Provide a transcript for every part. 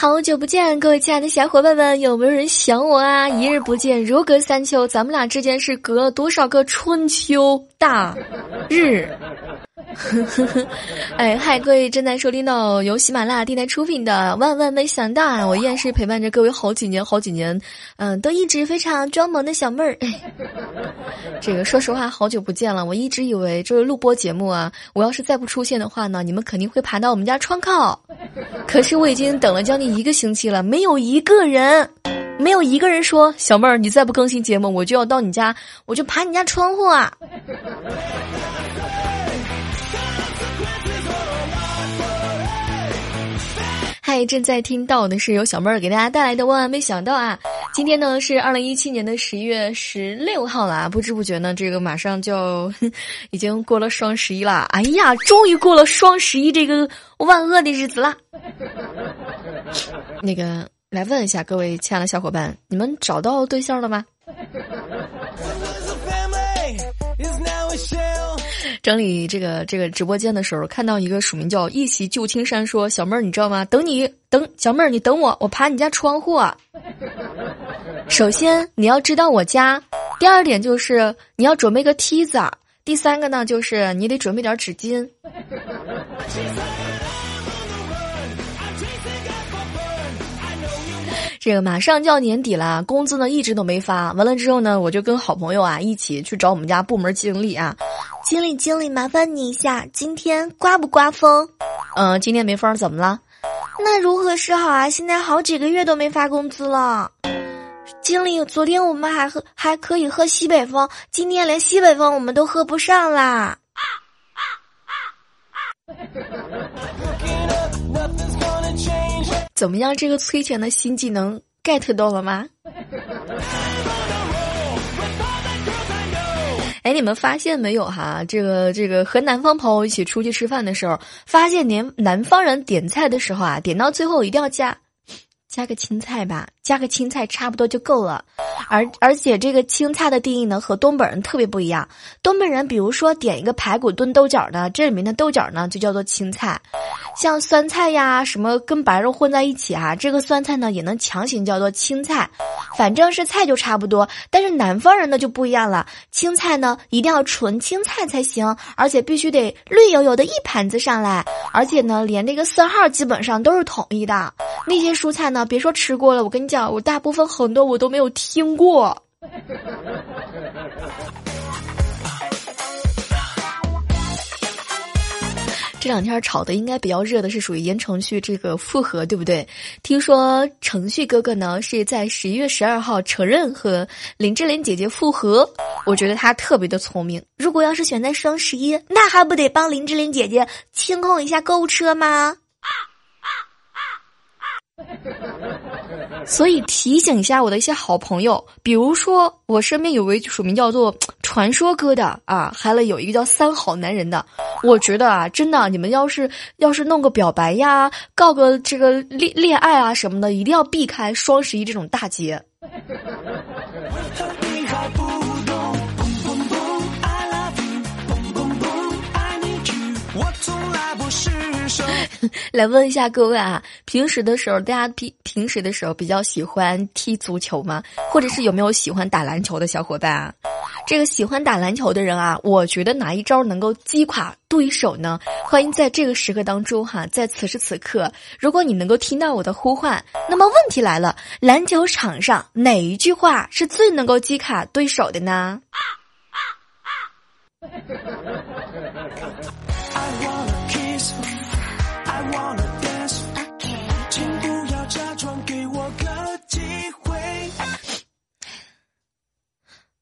好久不见，各位亲爱的小伙伴们，有没有人想我啊？一日不见，如隔三秋，咱们俩之间是隔了多少个春秋大日？呵呵呵，哎，嗨，各位正在收听到由喜马拉雅电台出品的《万万没想到》，啊，我依然是陪伴着各位好几年、好几年，嗯，都一直非常装萌的小妹儿。这个说实话，好久不见了，我一直以为就是录播节目啊，我要是再不出现的话呢，你们肯定会爬到我们家窗口。可是我已经等了将近一个星期了，没有一个人，没有一个人说小妹儿，你再不更新节目，我就要到你家，我就爬你家窗户啊。嗨，正在听到的是由小妹儿给大家带来的万万没想到啊！今天呢是二零一七年的十一月十六号了啊，不知不觉呢，这个马上就已经过了双十一了。哎呀，终于过了双十一这个万恶的日子了。那个，来问一下各位亲爱的小伙伴，你们找到对象了吗？整理这个这个直播间的时候，看到一个署名叫“一袭旧青山”说：“小妹儿，你知道吗？等你等小妹儿，你等我，我爬你家窗户。啊。首先你要知道我家，第二点就是你要准备个梯子，第三个呢就是你得准备点纸巾。”这个马上就要年底了，工资呢一直都没发。完了之后呢，我就跟好朋友啊一起去找我们家部门经理啊，经理经理，麻烦你一下，今天刮不刮风？嗯，今天没风，怎么了？那如何是好啊？现在好几个月都没发工资了。经理，昨天我们还喝还可以喝西北风，今天连西北风我们都喝不上啦。怎么样？这个催钱的新技能 get 到了吗？哎，你们发现没有哈？这个这个和南方朋友一起出去吃饭的时候，发现连南方人点菜的时候啊，点到最后一定要加。加个青菜吧，加个青菜差不多就够了。而而且这个青菜的定义呢，和东北人特别不一样。东北人比如说点一个排骨炖豆角的，这里面的豆角呢就叫做青菜。像酸菜呀，什么跟白肉混在一起啊，这个酸菜呢也能强行叫做青菜。反正是菜就差不多。但是南方人呢就不一样了，青菜呢一定要纯青菜才行，而且必须得绿油油的一盘子上来，而且呢连这个色号基本上都是统一的。那些蔬菜呢。别说吃过了，我跟你讲，我大部分很多我都没有听过。这两天炒的应该比较热的是属于言承旭这个复合，对不对？听说程旭哥哥呢是在十一月十二号承认和林志玲姐姐复合，我觉得他特别的聪明。如果要是选在双十一，那还不得帮林志玲姐姐清空一下购物车吗？所以提醒一下我的一些好朋友，比如说我身边有位署名叫做“传说哥”的啊，还了有一个叫“三好男人”的。我觉得啊，真的，你们要是要是弄个表白呀，告个这个恋恋爱啊什么的，一定要避开双十一这种大节。来问一下各位啊，平时的时候，大家平平时的时候比较喜欢踢足球吗？或者是有没有喜欢打篮球的小伙伴啊？这个喜欢打篮球的人啊，我觉得哪一招能够击垮对手呢？欢迎在这个时刻当中哈，在此时此刻，如果你能够听到我的呼唤，那么问题来了，篮球场上哪一句话是最能够击垮对手的呢？啊啊啊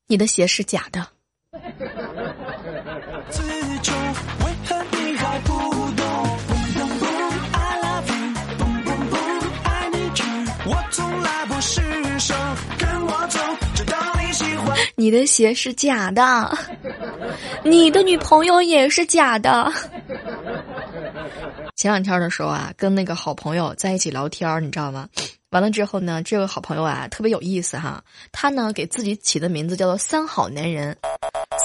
你的鞋是假的。你 你的鞋是假的，你的女朋友也是假的。前两天的时候啊，跟那个好朋友在一起聊天，你知道吗？完了之后呢，这个好朋友啊特别有意思哈，他呢给自己起的名字叫做“三好男人”，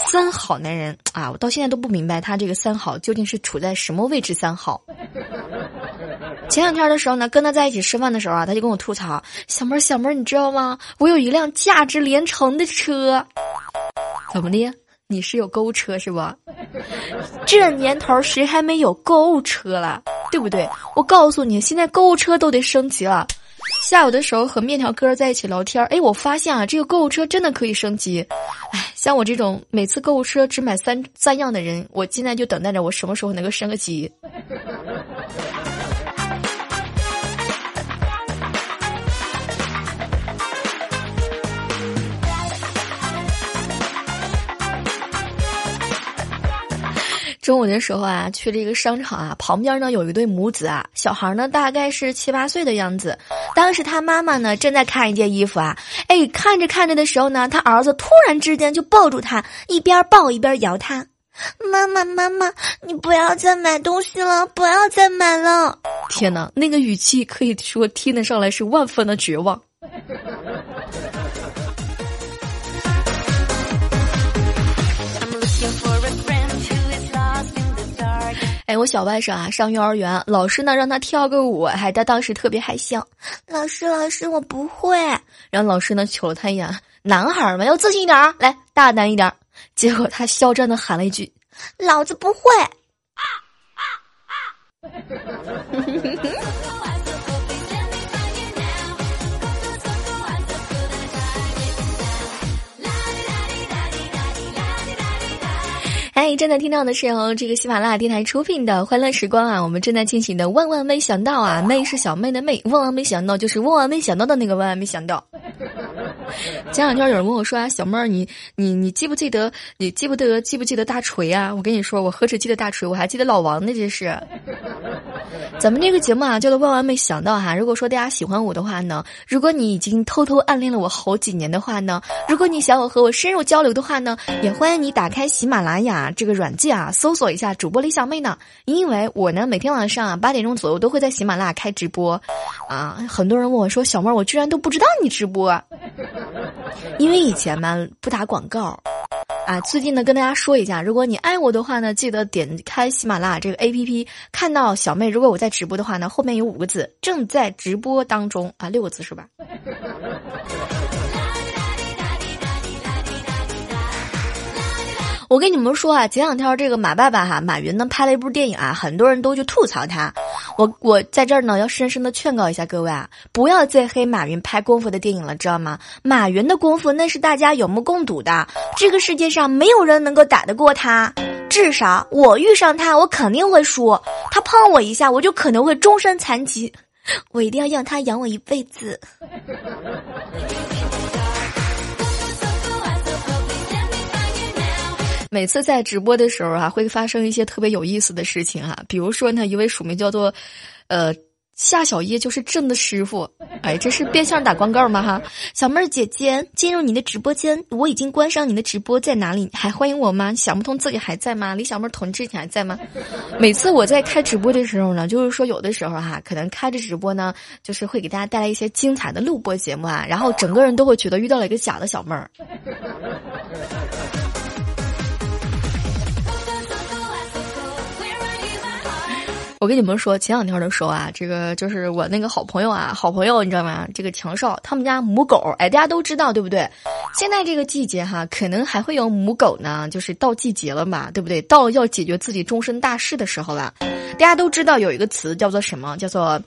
三好男人啊，我到现在都不明白他这个三好究竟是处在什么位置三好。前两天的时候呢，跟他在一起吃饭的时候啊，他就跟我吐槽：“小妹儿，小妹儿，你知道吗？我有一辆价值连城的车，怎么的？你是有购物车是不？这年头谁还没有购物车了？对不对？我告诉你，现在购物车都得升级了。”下午的时候和面条哥在一起聊天，哎，我发现啊，这个购物车真的可以升级。哎，像我这种每次购物车只买三三样的人，我现在就等待着我什么时候能够升个级。中午的时候啊，去了一个商场啊，旁边呢有一对母子啊，小孩呢大概是七八岁的样子。当时他妈妈呢正在看一件衣服啊，哎，看着看着的时候呢，他儿子突然之间就抱住他，一边抱一边摇他：“妈妈，妈妈，你不要再买东西了，不要再买了！”天哪，那个语气可以说听得上来是万分的绝望。哎，我小外甥啊，上幼儿园，老师呢让他跳个舞，还他当时特别害羞。老师，老师，我不会。然后老师呢瞅了他一眼，男孩嘛要自信一点，来大胆一点。结果他嚣张的喊了一句：“老子不会。”啊”啊啊哎，正在听到的是由这个喜马拉雅电台出品的《欢乐时光》啊，我们正在进行的万万没想到啊，妹是小妹的妹，万万没想到就是万万没想到的那个万万没想到。前两天有人问我说啊，小妹儿，你你你记不记得？你记不得？记不记得大锤啊？我跟你说，我何止记得大锤，我还记得老王呢，这是。咱们这个节目啊，叫做万万没想到哈。如果说大家喜欢我的话呢，如果你已经偷偷暗恋了我好几年的话呢，如果你想我和我深入交流的话呢，也欢迎你打开喜马拉雅这个软件啊，搜索一下主播李小妹呢。因为我呢，每天晚上啊八点钟左右都会在喜马拉雅开直播，啊，很多人问我说，小妹儿，我居然都不知道你直播。因为以前嘛不打广告，啊，最近呢跟大家说一下，如果你爱我的话呢，记得点开喜马拉雅这个 A P P，看到小妹，如果我在直播的话呢，后面有五个字，正在直播当中啊，六个字是吧？我跟你们说啊，前两天这个马爸爸哈，马云呢拍了一部电影啊，很多人都去吐槽他。我我在这儿呢要深深的劝告一下各位啊，不要再黑马云拍功夫的电影了，知道吗？马云的功夫那是大家有目共睹的，这个世界上没有人能够打得过他。至少我遇上他，我肯定会输。他碰我一下，我就可能会终身残疾。我一定要让他养我一辈子。每次在直播的时候啊，会发生一些特别有意思的事情哈。比如说呢，一位署名叫做，呃，夏小叶，就是朕的师傅。哎，这是变相打广告吗？哈，小妹儿姐姐，进入你的直播间，我已经关上你的直播，在哪里？还欢迎我吗？想不通自己还在吗？李小妹儿同志，你还在吗？每次我在开直播的时候呢，就是说有的时候哈，可能开着直播呢，就是会给大家带来一些精彩的录播节目啊，然后整个人都会觉得遇到了一个假的小妹儿。我跟你们说，前两天的时候啊，这个就是我那个好朋友啊，好朋友你知道吗？这个强少他们家母狗，哎，大家都知道对不对？现在这个季节哈，可能还会有母狗呢，就是到季节了嘛，对不对？到要解决自己终身大事的时候了。大家都知道有一个词叫做什么？叫做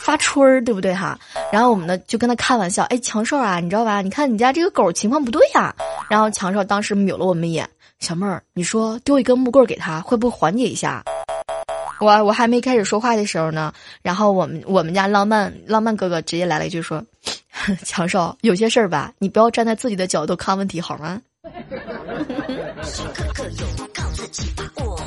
发春儿，对不对哈？然后我们呢就跟他开玩笑，哎，强少啊，你知道吧？你看你家这个狗情况不对呀。然后强少当时瞄了我们一眼，小妹儿，你说丢一根木棍给他，会不会缓解一下？我我还没开始说话的时候呢，然后我们我们家浪漫浪漫哥哥直接来了一句说：“ 强少，有些事儿吧，你不要站在自己的角度看问题，好吗？”时刻刻有靠自己把握，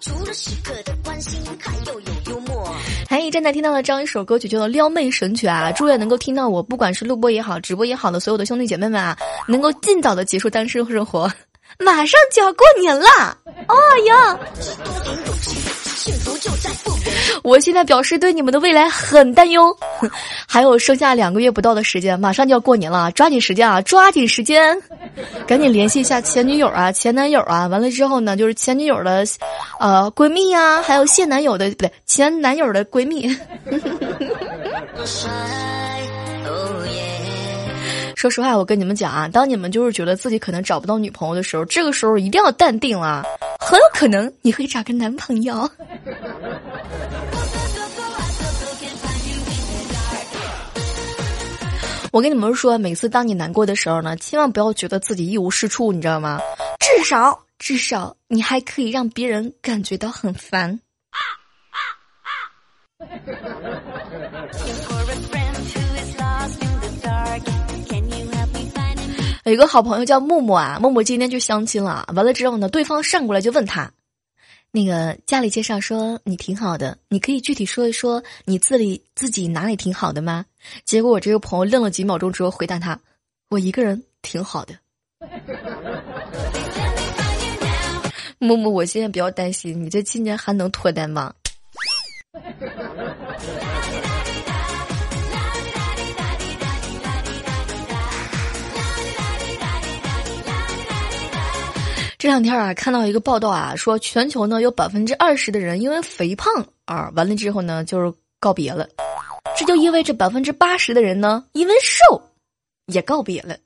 除了时刻的关心，还要有幽默。还正在听到的这样一首歌曲叫做《撩妹神曲》啊！祝愿能够听到我，不管是录播也好，直播也好的所有的兄弟姐妹们啊，能够尽早的结束单身生活。马上就要过年了，哦幸福就在不！我现在表示对你们的未来很担忧。还有剩下两个月不到的时间，马上就要过年了，抓紧时间啊，抓紧时间，赶紧联系一下前女友啊、前男友啊。完了之后呢，就是前女友的，呃，闺蜜呀，还有现男友的不对，前男友的闺蜜。说实话，我跟你们讲啊，当你们就是觉得自己可能找不到女朋友的时候，这个时候一定要淡定啊，很有可能你会找个男朋友。我跟你们说，每次当你难过的时候呢，千万不要觉得自己一无是处，你知道吗？至少，至少你还可以让别人感觉到很烦。有个好朋友叫木木啊，木木今天去相亲了。完了之后呢，对方上过来就问他，那个家里介绍说你挺好的，你可以具体说一说你自己自己哪里挺好的吗？结果我这个朋友愣了几秒钟之后回答他，我一个人挺好的。木木，我现在比较担心，你这今年还能脱单吗？这两天啊，看到一个报道啊，说全球呢有百分之二十的人因为肥胖啊，完了之后呢就是告别了，这就意味着百分之八十的人呢因为瘦也告别了。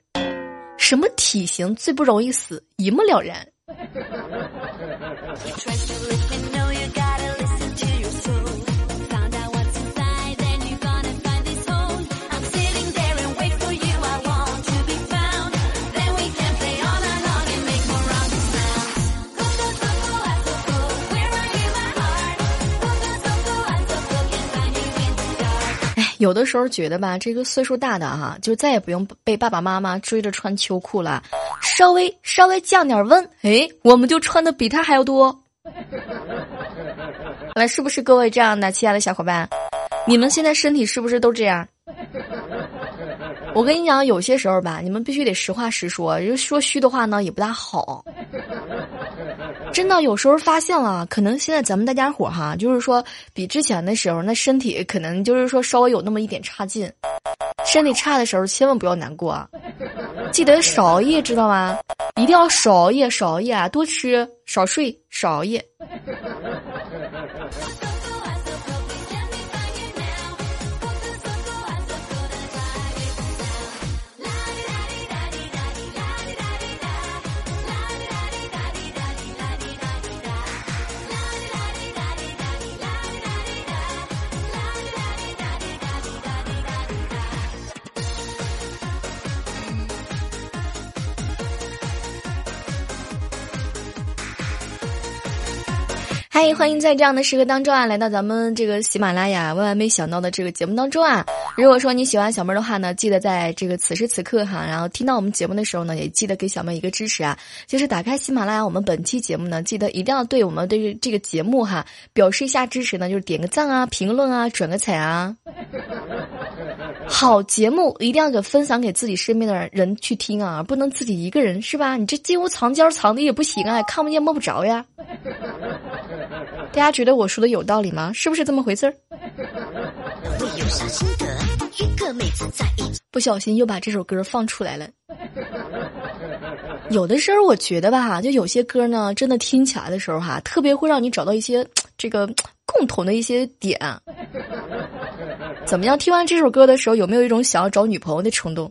什么体型最不容易死？一目了然。有的时候觉得吧，这个岁数大的哈，就再也不用被爸爸妈妈追着穿秋裤了，稍微稍微降点温，哎，我们就穿的比他还要多。来，是不是各位这样的亲爱的小伙伴？你们现在身体是不是都这样？我跟你讲，有些时候吧，你们必须得实话实说，就说虚的话呢也不大好。真的，有时候发现了，可能现在咱们大家伙哈，就是说比之前的时候，那身体可能就是说稍微有那么一点差劲。身体差的时候，千万不要难过，记得少熬夜，知道吗？一定要少熬夜，少熬夜啊，多吃，少睡，少熬夜。嗨，欢迎在这样的时刻当中啊，来到咱们这个喜马拉雅万万没想到的这个节目当中啊。如果说你喜欢小妹的话呢，记得在这个此时此刻哈，然后听到我们节目的时候呢，也记得给小妹一个支持啊。就是打开喜马拉雅，我们本期节目呢，记得一定要对我们对于这个节目哈表示一下支持呢，就是点个赞啊、评论啊、转个彩啊。好节目一定要给分享给自己身边的人去听啊，不能自己一个人是吧？你这金屋藏娇藏的也不行啊，看不见摸不着呀。大家觉得我说的有道理吗？是不是这么回事儿？不小心又把这首歌放出来了。有的时候我觉得吧，就有些歌呢，真的听起来的时候哈，特别会让你找到一些 这个 共同的一些点。怎么样？听完这首歌的时候，有没有一种想要找女朋友的冲动？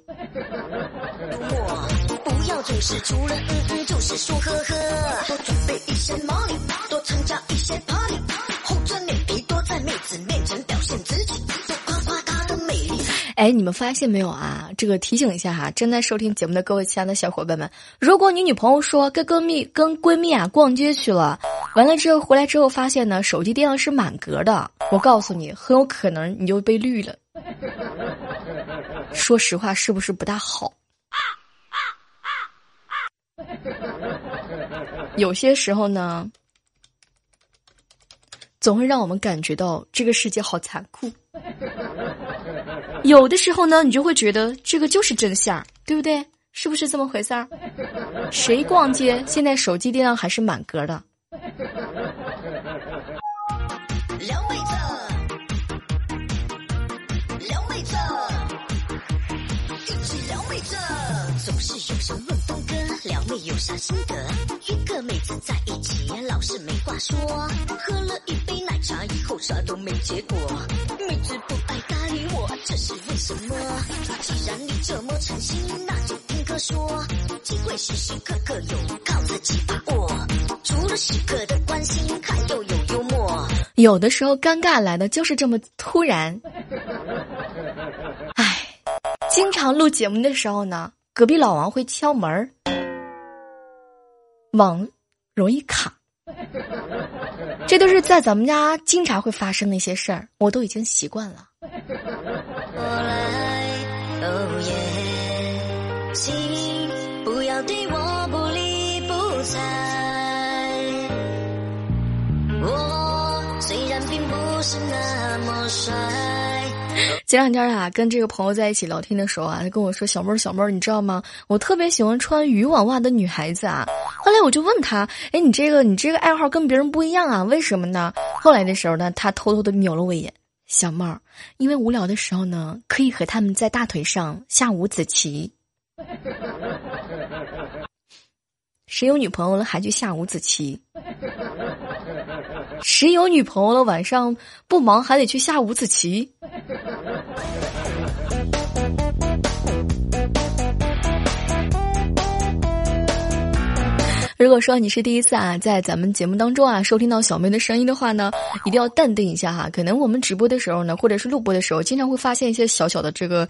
哎，你们发现没有啊？这个提醒一下哈，正在收听节目的各位亲爱的小伙伴们，如果你女朋友说跟闺蜜跟闺蜜啊逛街去了，完了之后回来之后发现呢手机电量是满格的，我告诉你，很有可能你就被绿了。说实话，是不是不大好？有些时候呢。总会让我们感觉到这个世界好残酷。有的时候呢，你就会觉得这个就是真相，对不对？是不是这么回事儿？谁逛街现在手机电量还是满格的？有啥心得？约个妹子在一起，老是没话说。喝了一杯奶茶以后，啥都没结果。妹子不爱搭理我，这是为什么？既然你这么诚心，那就听哥说，机会时时刻刻有，靠自己把握。除了时刻的关心，还要有幽默。有的时候尴尬来的就是这么突然。唉，经常录节目的时候呢。隔壁老王会敲门儿，网容易卡，这都是在咱们家经常会发生那些事儿，我都已经习惯了。并不是那么帅。前两天啊，跟这个朋友在一起聊天的时候啊，他跟我说：“小妹儿，小妹儿，你知道吗？我特别喜欢穿渔网袜的女孩子啊。”后来我就问他：“哎，你这个你这个爱好跟别人不一样啊？为什么呢？”后来的时候呢，他偷偷的瞄了我一眼：“小妹儿，因为无聊的时候呢，可以和他们在大腿上下五子棋。谁有女朋友了还去下五子棋？谁有女朋友了晚上不忙还得去下五子棋？”如果说你是第一次啊，在咱们节目当中啊收听到小妹的声音的话呢，一定要淡定一下哈。可能我们直播的时候呢，或者是录播的时候，经常会发现一些小小的这个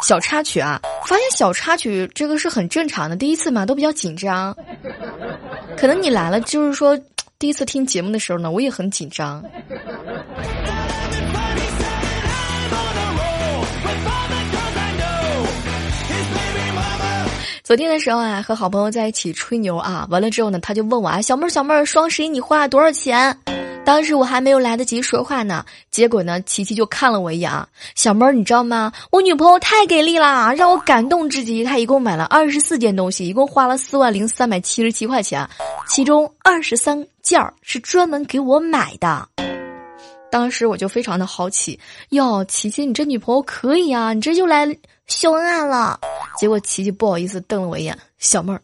小插曲啊。发现小插曲这个是很正常的，第一次嘛都比较紧张。可能你来了，就是说第一次听节目的时候呢，我也很紧张。昨天的时候啊，和好朋友在一起吹牛啊，完了之后呢，他就问我啊，小妹儿小妹儿，双十一你花了多少钱？当时我还没有来得及说话呢，结果呢，琪琪就看了我一眼啊，小妹儿你知道吗？我女朋友太给力啦，让我感动至极。她一共买了二十四件东西，一共花了四万零三百七十七块钱，其中二十三件儿是专门给我买的。当时我就非常的好奇，哟，琪琪你这女朋友可以啊，你这又来。秀恩爱了，结果琪琪不好意思瞪了我一眼。小妹儿，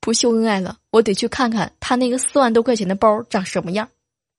不秀恩爱了，我得去看看她那个四万多块钱的包长什么样。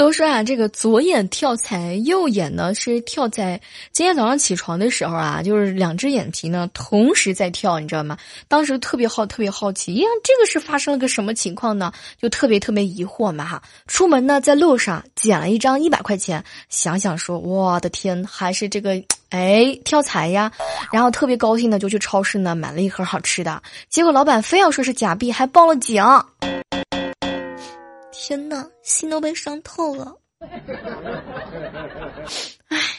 都说啊，这个左眼跳财，右眼呢是跳财今天早上起床的时候啊，就是两只眼皮呢同时在跳，你知道吗？当时特别好，特别好奇，呀，这个是发生了个什么情况呢？就特别特别疑惑嘛哈。出门呢，在路上捡了一张一百块钱，想想说，我的天，还是这个哎跳财呀，然后特别高兴的就去超市呢买了一盒好吃的，结果老板非要说是假币，还报了警。真的，心都被伤透了。唉。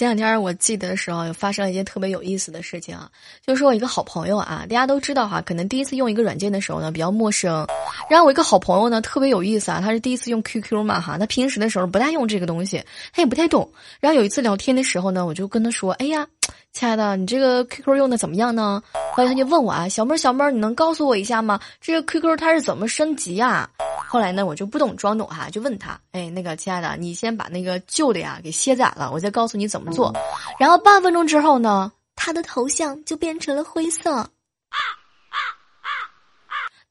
前两天我记得的时候，发生了一件特别有意思的事情啊，就是我一个好朋友啊，大家都知道哈，可能第一次用一个软件的时候呢比较陌生，然后我一个好朋友呢特别有意思啊，他是第一次用 QQ 嘛哈，他平时的时候不大用这个东西，他也不太懂，然后有一次聊天的时候呢，我就跟他说，哎呀。亲爱的，你这个 QQ 用的怎么样呢？后来他就问我啊，小妹儿，小妹儿，你能告诉我一下吗？这个 QQ 它是怎么升级啊？后来呢，我就不懂装懂哈，就问他，哎，那个亲爱的，你先把那个旧的呀给卸载了，我再告诉你怎么做。然后半分钟之后呢，他的头像就变成了灰色，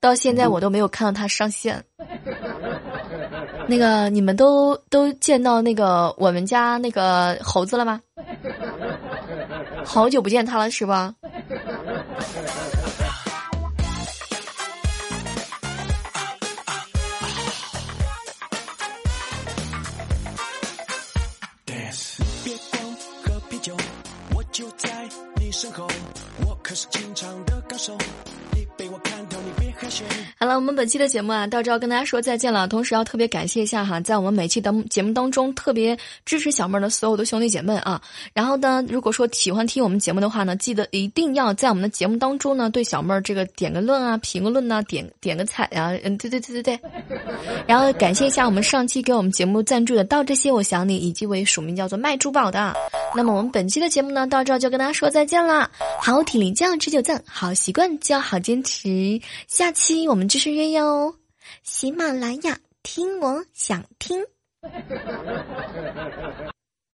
到现在我都没有看到他上线。那个，你们都都见到那个我们家那个猴子了吗？好久不见他了，是吧？好了，我们本期的节目啊，到这要跟大家说再见了。同时要特别感谢一下哈，在我们每期的节目当中，特别支持小妹儿的所有的兄弟姐妹啊。然后呢，如果说喜欢听我们节目的话呢，记得一定要在我们的节目当中呢，对小妹儿这个点个论啊，评个论呐，点点个彩啊，嗯，对对对对对。然后感谢一下我们上期给我们节目赞助的到这些我想你，以及为署名叫做卖珠宝的。那么我们本期的节目呢，到这就跟大家说再见啦。好体力就要持久战，好习惯就要好坚持。下下期我们继续约哟。喜马拉雅，听我想听。